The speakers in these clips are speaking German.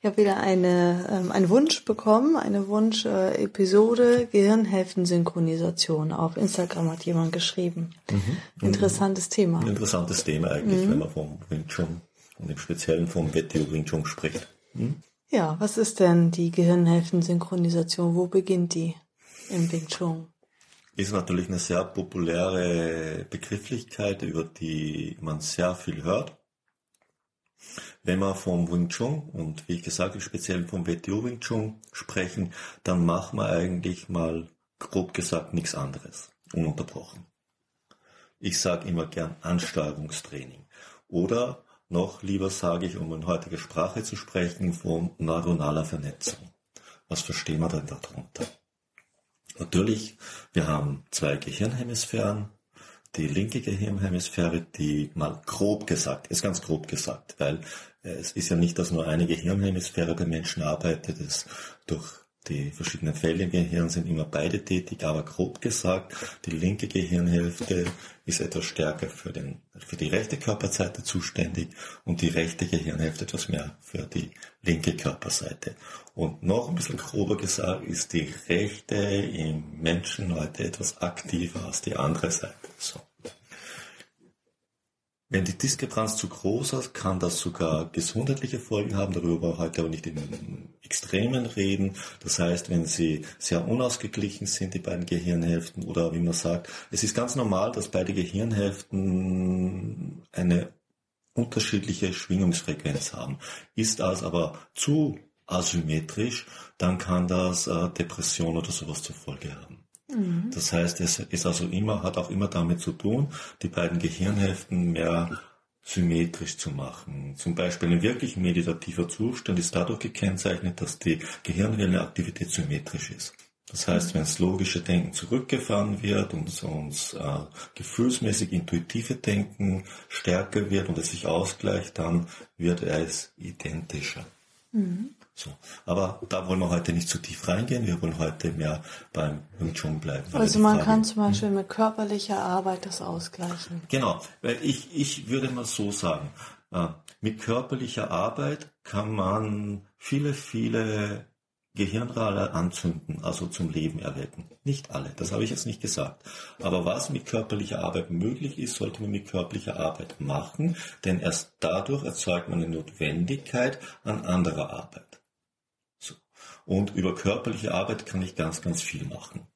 Ich habe wieder eine, ähm, einen Wunsch bekommen, eine Wunsch-Episode äh, Gehirnhälftensynchronisation. Auf Instagram hat jemand geschrieben. Mhm. Interessantes Thema. Interessantes Thema eigentlich, mhm. wenn man vom Wing Chun und im Speziellen vom WTO Wing Chun spricht. Mhm. Ja, was ist denn die Gehirnhälftensynchronisation? Wo beginnt die im Wing Chun? Ist natürlich eine sehr populäre Begrifflichkeit, über die man sehr viel hört. Wenn wir vom Wing Chun und wie ich gesagt habe, speziell vom WTO Wing Chun sprechen, dann machen wir eigentlich mal grob gesagt nichts anderes, ununterbrochen. Ich sage immer gern Ansteuerungstraining. Oder noch lieber sage ich, um in heutiger Sprache zu sprechen, von neuronaler Vernetzung. Was verstehen wir denn darunter? Natürlich, wir haben zwei Gehirnhemisphären, die linke Gehirnhemisphäre, die mal grob gesagt, ist ganz grob gesagt, weil äh, es ist ja nicht, dass nur eine Gehirnhemisphäre bei Menschen arbeitet, es durch die verschiedenen Fälle im Gehirn sind immer beide tätig, aber grob gesagt, die linke Gehirnhälfte ist etwas stärker für, den, für die rechte Körperseite zuständig und die rechte Gehirnhälfte etwas mehr für die linke Körperseite. Und noch ein bisschen grober gesagt ist die rechte im Menschen heute etwas aktiver als die andere Seite. So. Wenn die Diskrepanz zu groß ist, kann das sogar gesundheitliche Folgen haben, darüber heute aber nicht in Extremen reden. Das heißt, wenn sie sehr unausgeglichen sind, die beiden Gehirnhälften, oder wie man sagt, es ist ganz normal, dass beide Gehirnhälften eine unterschiedliche Schwingungsfrequenz haben. Ist das aber zu asymmetrisch, dann kann das äh, Depression oder sowas zur Folge haben. Mhm. Das heißt, es ist also immer, hat auch immer damit zu tun, die beiden Gehirnhälften mehr symmetrisch zu machen. Zum Beispiel ein wirklich meditativer Zustand ist dadurch gekennzeichnet, dass die Gehirnwellenaktivität symmetrisch ist. Das heißt, wenn das logische Denken zurückgefahren wird und uns äh, gefühlsmäßig intuitive Denken stärker wird und es sich ausgleicht, dann wird es identischer. Mhm. So. Aber da wollen wir heute nicht zu tief reingehen. Wir wollen heute mehr beim Wing Chun bleiben. Also man Frage, kann zum Beispiel hm? mit körperlicher Arbeit das ausgleichen. Genau. Ich, ich würde mal so sagen, äh, mit körperlicher Arbeit kann man viele, viele Gehirnrale anzünden, also zum Leben erwecken. Nicht alle, das habe ich jetzt nicht gesagt. Aber was mit körperlicher Arbeit möglich ist, sollte man mit körperlicher Arbeit machen, denn erst dadurch erzeugt man eine Notwendigkeit an anderer Arbeit. Und über körperliche Arbeit kann ich ganz, ganz viel machen.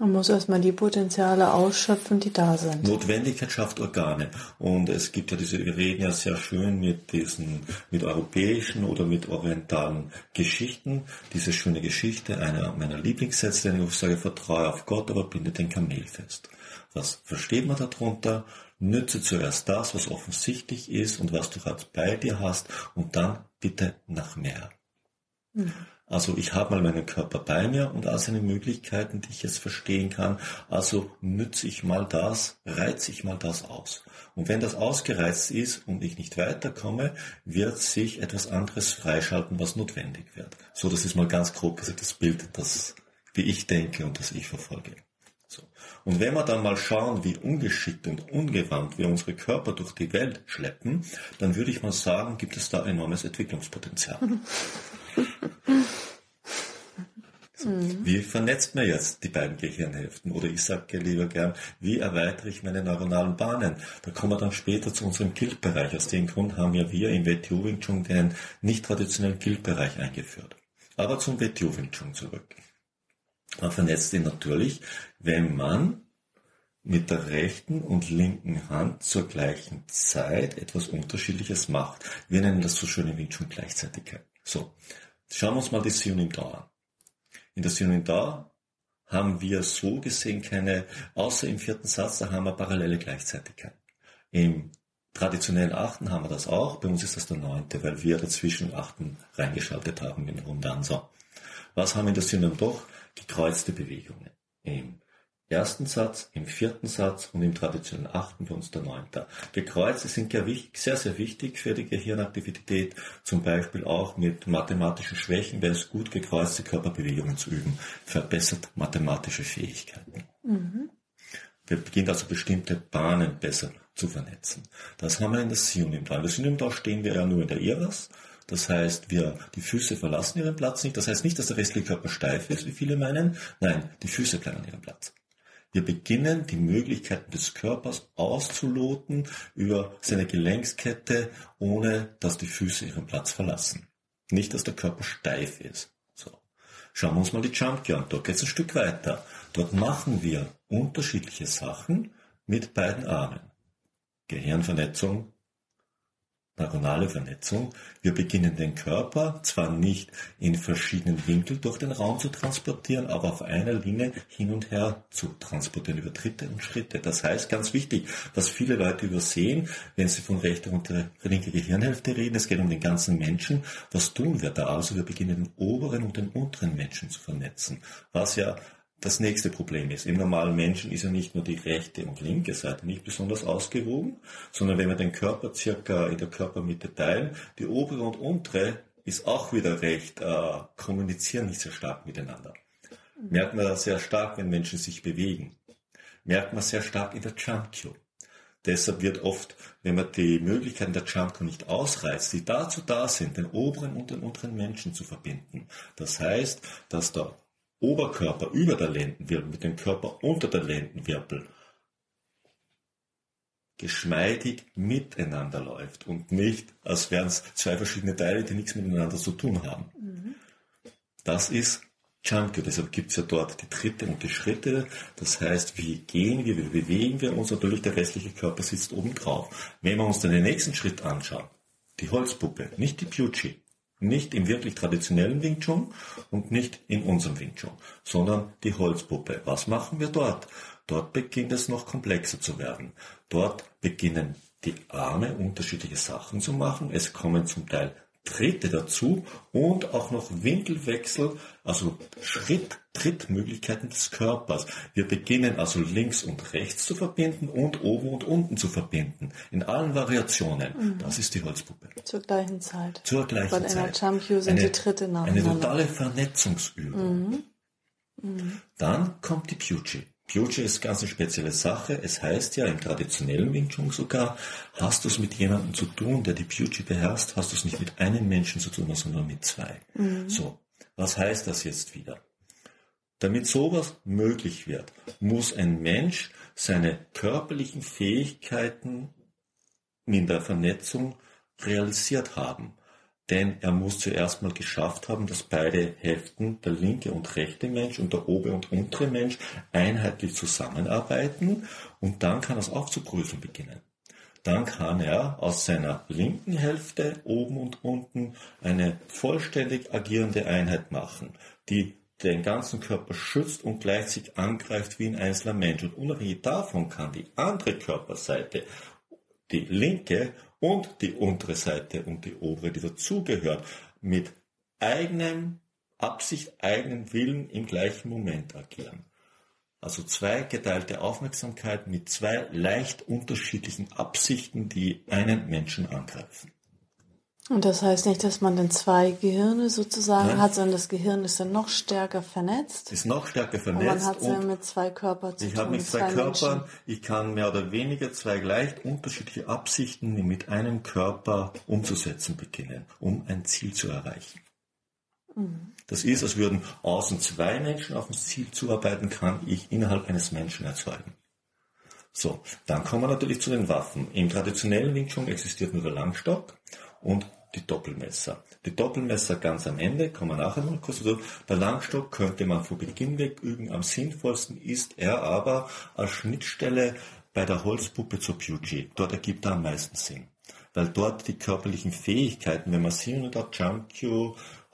Man muss erstmal die Potenziale ausschöpfen, die da sind. Notwendigkeit schafft Organe. Und es gibt ja diese, wir reden ja sehr schön mit diesen, mit europäischen oder mit orientalen Geschichten. Diese schöne Geschichte, einer meiner Lieblingssätze, den ich sage, vertraue auf Gott, aber binde den Kamel fest. Was versteht man darunter? Nütze zuerst das, was offensichtlich ist und was du gerade bei dir hast und dann bitte nach mehr. Mhm. Also ich habe mal meinen Körper bei mir und all seine Möglichkeiten, die ich jetzt verstehen kann. Also nütze ich mal das, reize ich mal das aus. Und wenn das ausgereizt ist und ich nicht weiterkomme, wird sich etwas anderes freischalten, was notwendig wird. So, das ist mal ganz grob gesagt das Bild, das, wie ich denke und das ich verfolge. So. Und wenn wir dann mal schauen, wie ungeschickt und ungewandt wir unsere Körper durch die Welt schleppen, dann würde ich mal sagen, gibt es da enormes Entwicklungspotenzial. So, mhm. Wie vernetzt man jetzt die beiden Gehirnhälften? Oder ich sage lieber gern, wie erweitere ich meine neuronalen Bahnen? Da kommen wir dann später zu unserem Guild-Bereich. Aus dem Grund haben ja wir im WTO Wing Chun den nicht traditionellen Guild-Bereich eingeführt. Aber zum WTO Wing Chun zurück. Man vernetzt ihn natürlich, wenn man mit der rechten und linken Hand zur gleichen Zeit etwas Unterschiedliches macht. Wir nennen das so schön im Wing Chun Gleichzeitigkeit. So, schauen wir uns mal die Synonym da an. In der Synonym da haben wir so gesehen keine, außer im vierten Satz, da haben wir parallele Gleichzeitigkeit. Im traditionellen Achten haben wir das auch. Bei uns ist das der neunte, weil wir dazwischen Achten reingeschaltet haben in den Rundanser. Was haben wir in der Synum doch? Gekreuzte Bewegungen. Im ersten Satz, im vierten Satz und im traditionellen achten bei uns der neunte. Gekreuze sind ja sehr, sehr wichtig für die Gehirnaktivität, zum Beispiel auch mit mathematischen Schwächen wäre es gut, gekreuzte Körperbewegungen zu üben, verbessert mathematische Fähigkeiten. Mhm. Wir beginnen also bestimmte Bahnen besser zu vernetzen. Das haben wir in der Synonym da. In der Synonym da stehen wir ja nur in der Iras. Das heißt, wir, die Füße verlassen ihren Platz nicht. Das heißt nicht, dass der restliche Körper steif ist, wie viele meinen. Nein, die Füße bleiben an ihrem Platz. Wir beginnen, die Möglichkeiten des Körpers auszuloten über seine Gelenkskette, ohne dass die Füße ihren Platz verlassen. Nicht, dass der Körper steif ist. So. Schauen wir uns mal die Jump an. Dort geht es ein Stück weiter. Dort machen wir unterschiedliche Sachen mit beiden Armen. Gehirnvernetzung, neuronale Vernetzung. Wir beginnen den Körper zwar nicht in verschiedenen Winkeln durch den Raum zu transportieren, aber auf einer Linie hin und her zu transportieren über Tritte und Schritte. Das heißt, ganz wichtig, was viele Leute übersehen, wenn sie von rechter und linker Gehirnhälfte reden, es geht um den ganzen Menschen. Was tun wir da? Also wir beginnen den oberen und den unteren Menschen zu vernetzen, was ja das nächste Problem ist, im normalen Menschen ist ja nicht nur die rechte und linke Seite nicht besonders ausgewogen, sondern wenn wir den Körper circa in der Körpermitte teilen, die obere und untere ist auch wieder recht, äh, kommunizieren nicht sehr stark miteinander. Merkt man sehr stark, wenn Menschen sich bewegen. Merkt man sehr stark in der Jump Cue. Deshalb wird oft, wenn man die Möglichkeiten der Jump nicht ausreizt, die dazu da sind, den oberen und den unteren Menschen zu verbinden. Das heißt, dass der Oberkörper über der Lendenwirbel mit dem Körper unter der Lendenwirbel geschmeidig miteinander läuft und nicht, als wären es zwei verschiedene Teile, die nichts miteinander zu tun haben. Mhm. Das ist Junkio, deshalb gibt es ja dort die Tritte und die Schritte. Das heißt, wie gehen wir, wie bewegen wir uns, natürlich der restliche Körper sitzt oben drauf. Wenn wir uns dann den nächsten Schritt anschauen, die Holzpuppe, nicht die Pucci, nicht im wirklich traditionellen Wing Chun und nicht in unserem Wing Chun, sondern die Holzpuppe. Was machen wir dort? Dort beginnt es noch komplexer zu werden. Dort beginnen die Arme unterschiedliche Sachen zu machen. Es kommen zum Teil Tritte dazu und auch noch Winkelwechsel, also Schritt, Trittmöglichkeiten des Körpers. Wir beginnen also links und rechts zu verbinden und oben und unten zu verbinden. In allen Variationen. Mhm. Das ist die Holzpuppe. Zur gleichen Zeit. Zur gleichen Bei Zeit. Bei einer Jump sind eine, die Tritte nacheinander. Eine totale Vernetzungsübung. Mhm. Mhm. Dann kommt die Pucci. Future ist ganz eine spezielle Sache. Es heißt ja im traditionellen Wing Chun sogar, hast du es mit jemandem zu tun, der die Future beherrscht, hast du es nicht mit einem Menschen zu tun, sondern mit zwei. Mhm. So, was heißt das jetzt wieder? Damit sowas möglich wird, muss ein Mensch seine körperlichen Fähigkeiten in der Vernetzung realisiert haben. Denn er muss zuerst mal geschafft haben, dass beide Hälften, der linke und rechte Mensch und der obere und untere Mensch, einheitlich zusammenarbeiten und dann kann er es aufzuprüfen beginnen. Dann kann er aus seiner linken Hälfte oben und unten eine vollständig agierende Einheit machen, die den ganzen Körper schützt und gleichzeitig angreift wie ein einzelner Mensch. Und unabhängig davon kann die andere Körperseite, die linke und die untere Seite und die obere, die dazugehört, mit eigenem Absicht, eigenen Willen im gleichen Moment agieren. Also zwei geteilte Aufmerksamkeit mit zwei leicht unterschiedlichen Absichten, die einen Menschen angreifen. Und das heißt nicht, dass man dann zwei Gehirne sozusagen Nein. hat, sondern das Gehirn ist dann noch stärker vernetzt. Ist noch stärker vernetzt. Und man hat es ja mit zwei Körpern zu ich tun. Ich habe mit zwei, zwei Körpern, ich kann mehr oder weniger zwei leicht unterschiedliche Absichten mit einem Körper umzusetzen beginnen, um ein Ziel zu erreichen. Mhm. Das ist, als würden außen zwei Menschen auf ein Ziel zuarbeiten, kann ich innerhalb eines Menschen erzeugen. So, dann kommen wir natürlich zu den Waffen. Im traditionellen Wing Chun existiert nur der Langstock und die Doppelmesser. Die Doppelmesser ganz am Ende, kommen wir nachher noch kurz dazu. Der Langstock könnte man von Beginn weg üben. Am sinnvollsten ist er aber als Schnittstelle bei der Holzpuppe zur Pugi. Dort ergibt er am meisten Sinn. Weil dort die körperlichen Fähigkeiten, wenn man Sin oder Jump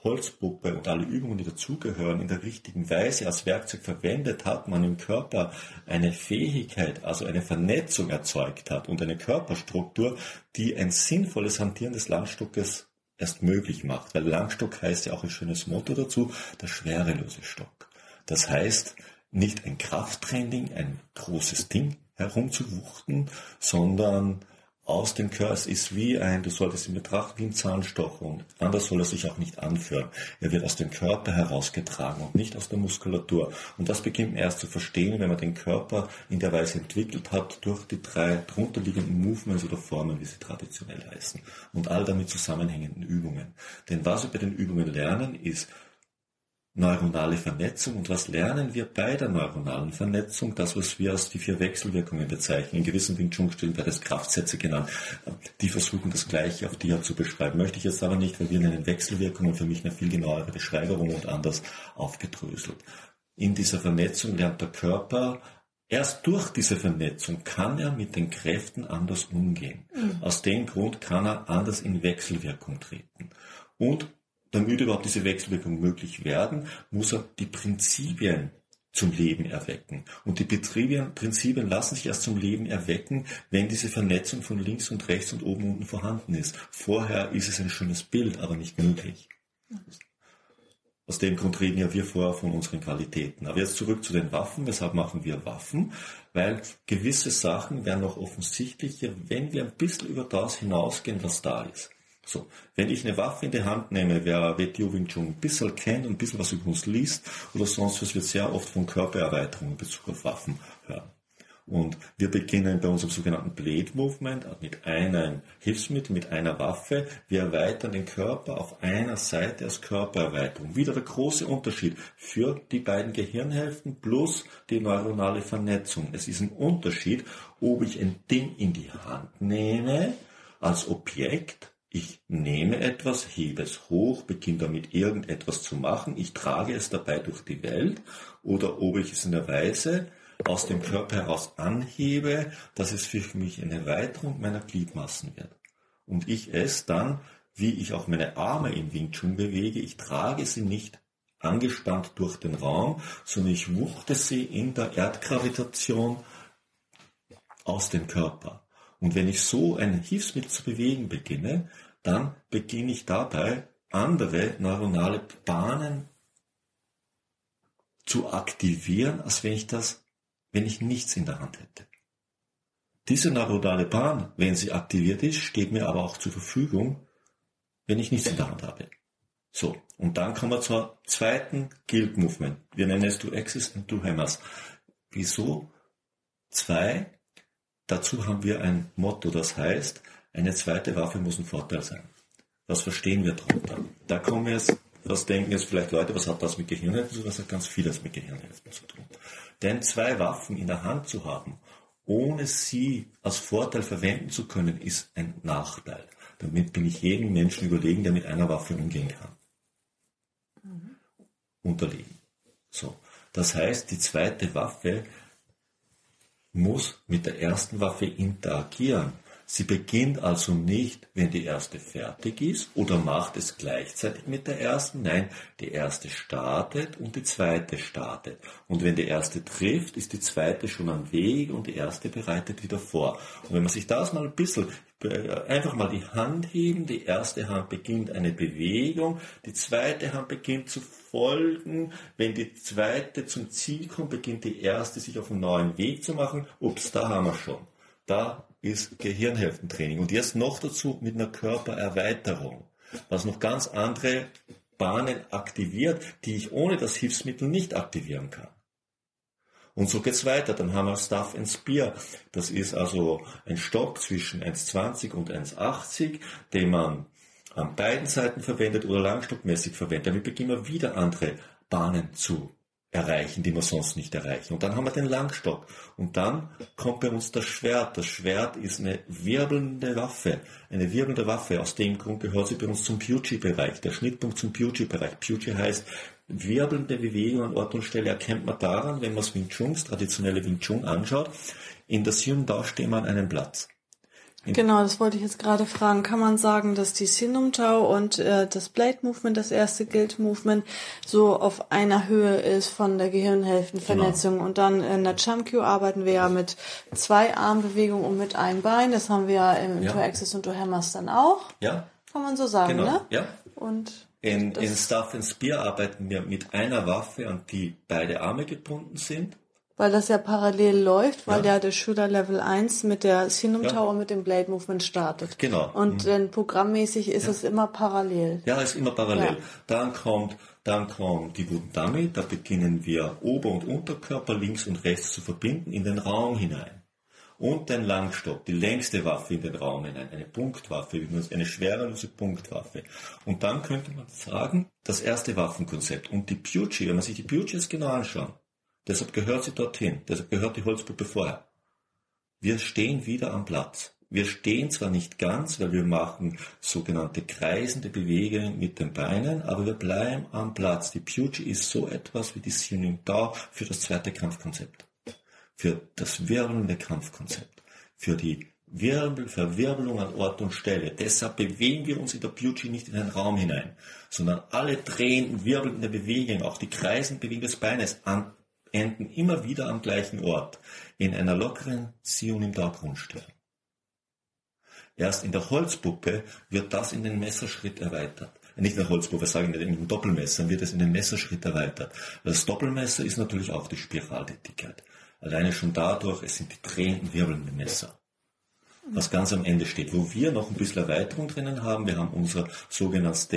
Holzpuppe und alle Übungen, die dazugehören, in der richtigen Weise als Werkzeug verwendet hat, man im Körper eine Fähigkeit, also eine Vernetzung erzeugt hat und eine Körperstruktur, die ein sinnvolles Hantieren des Langstockes erst möglich macht. Weil Langstock heißt ja auch ein schönes Motto dazu, der schwerelose Stock. Das heißt, nicht ein Krafttraining, ein großes Ding herumzuwuchten, sondern aus dem. Es ist wie ein, du solltest ihn betrachten wie ein Zahnstocher und anders soll er sich auch nicht anführen. Er wird aus dem Körper herausgetragen und nicht aus der Muskulatur. Und das beginnt man erst zu verstehen, wenn man den Körper in der Weise entwickelt hat durch die drei drunterliegenden Movements oder Formen, wie sie traditionell heißen. Und all damit zusammenhängenden Übungen. Denn was wir bei den Übungen lernen, ist neuronale Vernetzung. Und was lernen wir bei der neuronalen Vernetzung? Das, was wir als die vier Wechselwirkungen bezeichnen. In gewissen Wing Chun Stilen wird es Kraftsätze genannt. Die versuchen das Gleiche auf Dia zu beschreiben. Möchte ich jetzt aber nicht, weil wir nennen Wechselwirkungen für mich eine viel genauere Beschreibung und anders aufgedröselt. In dieser Vernetzung lernt der Körper Erst durch diese Vernetzung kann er mit den Kräften anders umgehen. Mhm. Aus dem Grund kann er anders in Wechselwirkung treten. Und damit überhaupt diese Wechselwirkung möglich werden, muss er die Prinzipien zum Leben erwecken. Und die Prinzipien lassen sich erst zum Leben erwecken, wenn diese Vernetzung von links und rechts und oben und unten vorhanden ist. Vorher ist es ein schönes Bild, aber nicht möglich. Aus dem Grund reden ja wir vorher von unseren Qualitäten. Aber jetzt zurück zu den Waffen. Weshalb machen wir Waffen? Weil gewisse Sachen werden noch offensichtlicher, wenn wir ein bisschen über das hinausgehen, was da ist. So, wenn ich eine Waffe in die Hand nehme, wer WTO Wing Chun ein bisschen kennt und ein bisschen was über uns liest oder sonst was, wird sehr oft von Körpererweiterung in Bezug auf Waffen hören. Und wir beginnen bei unserem sogenannten Blade Movement mit einem Hilfsmittel, mit einer Waffe. Wir erweitern den Körper auf einer Seite als Körpererweiterung. Wieder der große Unterschied für die beiden Gehirnhälften plus die neuronale Vernetzung. Es ist ein Unterschied, ob ich ein Ding in die Hand nehme als Objekt ich nehme etwas, hebe es hoch, beginne damit irgendetwas zu machen, ich trage es dabei durch die Welt oder ob ich es in der Weise aus dem Körper heraus anhebe, dass es für mich eine Erweiterung meiner Gliedmassen wird. Und ich es dann, wie ich auch meine Arme im Wing bewege, ich trage sie nicht angespannt durch den Raum, sondern ich wuchte sie in der Erdgravitation aus dem Körper. Und wenn ich so ein Hilfsmittel zu bewegen beginne, dann beginne ich dabei, andere neuronale Bahnen zu aktivieren, als wenn ich das, wenn ich nichts in der Hand hätte. Diese neuronale Bahn, wenn sie aktiviert ist, steht mir aber auch zur Verfügung, wenn ich nichts in der Hand habe. So, und dann kommen wir zur zweiten Guild Movement. Wir nennen es Do Axis und Do Hammers. Wieso? Zwei. Dazu haben wir ein Motto, das heißt, eine zweite Waffe muss ein Vorteil sein. Was verstehen wir darunter? Da kommen jetzt, was denken jetzt vielleicht Leute, was hat das mit Gehirnhälften zu tun? Das hat ganz vieles mit Gehirnhälften zu tun. Denn zwei Waffen in der Hand zu haben, ohne sie als Vorteil verwenden zu können, ist ein Nachteil. Damit bin ich jedem Menschen überlegen, der mit einer Waffe umgehen kann. Mhm. Unterlegen. So. Das heißt, die zweite Waffe muss mit der ersten Waffe interagieren. Sie beginnt also nicht, wenn die erste fertig ist oder macht es gleichzeitig mit der ersten. Nein, die erste startet und die zweite startet. Und wenn die erste trifft, ist die zweite schon am Weg und die erste bereitet wieder vor. Und wenn man sich das mal ein bisschen, äh, einfach mal die Hand heben, die erste Hand beginnt eine Bewegung, die zweite Hand beginnt zu folgen. Wenn die zweite zum Ziel kommt, beginnt die erste sich auf einen neuen Weg zu machen. Ups, da haben wir schon. Da ist Gehirnhälftentraining. Und jetzt noch dazu mit einer Körpererweiterung, was noch ganz andere Bahnen aktiviert, die ich ohne das Hilfsmittel nicht aktivieren kann. Und so geht's weiter. Dann haben wir Staff and Spear. Das ist also ein Stock zwischen 1,20 und 1,80, den man an beiden Seiten verwendet oder langstockmäßig verwendet. Damit beginnen wir wieder andere Bahnen zu erreichen, die wir sonst nicht erreichen. Und dann haben wir den Langstock. Und dann kommt bei uns das Schwert. Das Schwert ist eine wirbelnde Waffe. Eine wirbelnde Waffe. Aus dem Grund gehört sie bei uns zum Puji-Bereich. Der Schnittpunkt zum Puji-Bereich. Puji heißt wirbelnde Bewegung an Ort und Stelle erkennt man daran, wenn man das Wing Chun, das traditionelle Wing Chun anschaut. In der Sium Da stehen wir an einem Platz. Genau, das wollte ich jetzt gerade fragen. Kann man sagen, dass die Sinum Tau und äh, das Blade Movement, das erste Guild Movement, so auf einer Höhe ist von der Gehirnhälftenvernetzung? Genau. Und dann in der Chumq arbeiten wir ja mit zwei Armbewegungen und mit einem Bein. Das haben wir ja im ja. Toe-Axis und Toe-Hammers dann auch. Ja. Kann man so sagen, genau. ne? Ja. Und in, in Staff and Spear arbeiten wir mit einer Waffe, an die beide Arme gebunden sind. Weil das ja parallel läuft, weil ja. der, der Shooter Level 1 mit der Sinum ja. Tower mit dem Blade Movement startet. Genau. Und mhm. dann programmmäßig ist ja. es immer parallel. Ja, ist immer parallel. Dann kommt, dann kommt die Wooden Dummy, da beginnen wir Ober- und Unterkörper links und rechts zu verbinden in den Raum hinein. Und den Langstock, die längste Waffe in den Raum hinein, eine Punktwaffe, eine schwerelose Punktwaffe. Und dann könnte man sagen, das erste Waffenkonzept und die Pucci, wenn man sich die Pucci jetzt genau anschaut, Deshalb gehört sie dorthin. Deshalb gehört die Holzpuppe vorher. Wir stehen wieder am Platz. Wir stehen zwar nicht ganz, weil wir machen sogenannte kreisende Bewegungen mit den Beinen, aber wir bleiben am Platz. Die Pucci ist so etwas wie die Synonym da für das zweite Kampfkonzept. Für das wirbelnde Kampfkonzept. Für die Wirbel, Verwirbelung an Ort und Stelle. Deshalb bewegen wir uns in der Pucci nicht in einen Raum hinein, sondern alle drehenden, wirbelnden Bewegungen, auch die kreisenden Bewegungen des Beines an enden immer wieder am gleichen Ort, in einer lockeren Ziehung im Grundstelle. Erst in der Holzpuppe wird das in den Messerschritt erweitert. Nicht in der Holzpuppe, sagen wir in dem Doppelmesser, wird es in den Messerschritt erweitert. Das Doppelmesser ist natürlich auch die Spiraltätigkeit. Alleine schon dadurch, es sind die drehenden, wirbelnden Messer. Was ganz am Ende steht. Wo wir noch ein bisschen Erweiterung drinnen haben, wir haben unser sogenanntes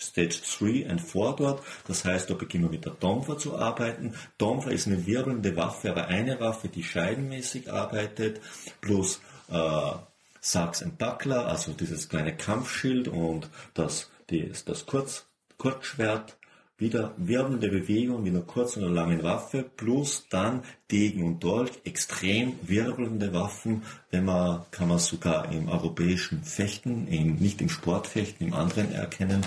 Stage 3 and 4 dort. Das heißt, da beginnen wir mit der Domfer zu arbeiten. Domfer ist eine wirbelnde Waffe, aber eine Waffe, die scheidenmäßig arbeitet, plus äh, Sachs and Buckler, also dieses kleine Kampfschild und das, die, das Kurz, Kurzschwert wieder wirbelnde Bewegung mit einer kurzen oder langen Waffe, plus dann Degen und Dolch, extrem wirbelnde Waffen, wenn man, kann man sogar im europäischen Fechten, im, nicht im Sportfechten, im anderen erkennen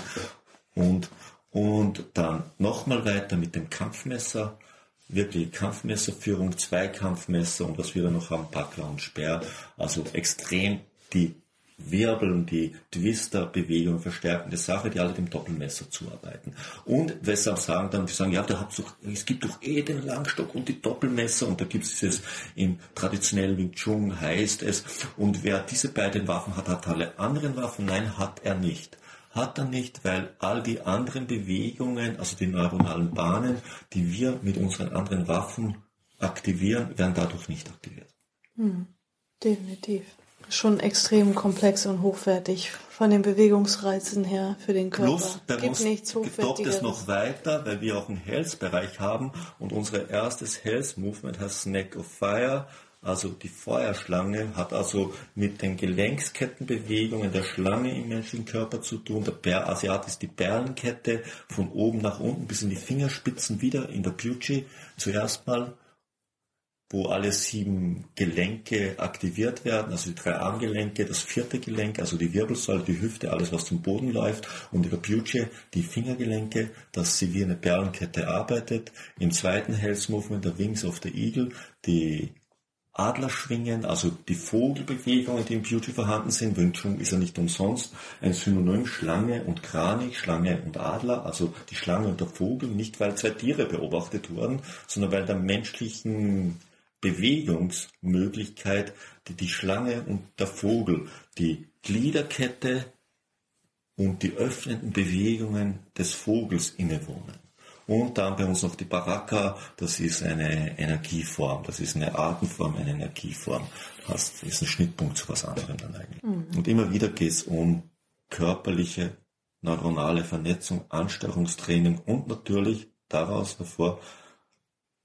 und, und dann nochmal weiter mit dem Kampfmesser, wirklich Kampfmesserführung, zwei Kampfmesser und was wir dann noch haben, Packler und Speer, also extrem die Wirbeln, die Twister-Bewegung verstärkende Sache, die alle dem Doppelmesser zuarbeiten. Und weshalb sagen dann, die sagen, ja, da doch, es gibt doch eh den Langstock und die Doppelmesser und da gibt es dieses im traditionellen Wing Chun heißt es. Und wer diese beiden Waffen hat, hat alle anderen Waffen. Nein, hat er nicht. Hat er nicht, weil all die anderen Bewegungen, also die neuronalen Bahnen, die wir mit unseren anderen Waffen aktivieren, werden dadurch nicht aktiviert. Hm, definitiv. Schon extrem komplex und hochwertig von den Bewegungsreizen her für den Körper. Plus, bei Gibt nichts geht es noch weiter, weil wir auch einen Health-Bereich haben und unser erstes Health-Movement heißt Snack of Fire also die Feuerschlange hat also mit den Gelenkskettenbewegungen der Schlange im menschlichen Körper zu tun. Der Asiat ist die Perlenkette von oben nach unten bis in die Fingerspitzen wieder in der Pucci zuerst mal, wo alle sieben Gelenke aktiviert werden, also die drei Armgelenke, das vierte Gelenk, also die Wirbelsäule, die Hüfte, alles was zum Boden läuft und in der Pucci die Fingergelenke, dass sie wie eine Perlenkette arbeitet. Im zweiten Health Movement der Wings of the Eagle, die Adlerschwingen, also die Vogelbewegungen, die im Beauty vorhanden sind. Wing Chun ist ja nicht umsonst ein Synonym Schlange und Kranich, Schlange und Adler, also die Schlange und der Vogel, nicht weil zwei Tiere beobachtet wurden, sondern weil der menschlichen Bewegungsmöglichkeit die, die Schlange und der Vogel, die Gliederkette und die öffnenden Bewegungen des Vogels innewohnen. Und dann bei uns noch die Baraka, das ist eine Energieform, das ist eine Artenform, eine Energieform. Das ist ein Schnittpunkt zu was anderem dann eigentlich. Mhm. Und immer wieder geht es um körperliche, neuronale Vernetzung, Ansteuerungstraining und natürlich daraus hervor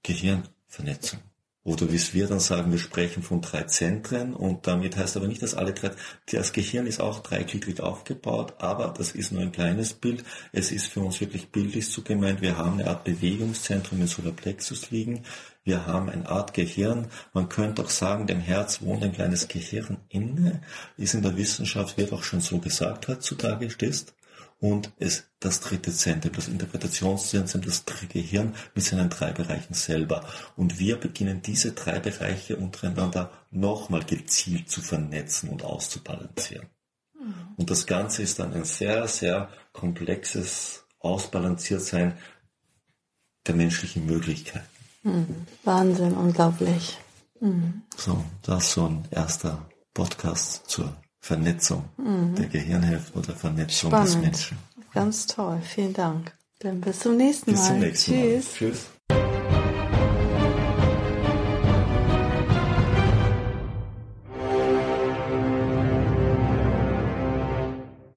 Gehirnvernetzung. Oder wie wir dann sagen, wir sprechen von drei Zentren und damit heißt aber nicht, dass alle drei, das Gehirn ist auch dreigliedrig aufgebaut, aber das ist nur ein kleines Bild. Es ist für uns wirklich bildlich so gemeint, wir haben eine Art Bewegungszentrum im Solarplexus liegen, wir haben eine Art Gehirn, man könnte auch sagen, dem Herz wohnt ein kleines Gehirn inne, ist in der Wissenschaft, wird auch schon so gesagt heutzutage, stehst. Und es das dritte Zentrum, das Interpretationszentrum, das Gehirn mit seinen drei Bereichen selber. Und wir beginnen diese drei Bereiche untereinander nochmal gezielt zu vernetzen und auszubalancieren. Mhm. Und das Ganze ist dann ein sehr, sehr komplexes Ausbalanciertsein der menschlichen Möglichkeiten. Mhm. Wahnsinn, unglaublich. Mhm. So, das ist so ein erster Podcast zur Vernetzung mhm. der Gehirnhälfte oder Vernetzung Spannend. des Menschen. Ganz toll, vielen Dank. Dann bis zum nächsten Mal. Bis zum nächsten Tschüss. Mal. Tschüss.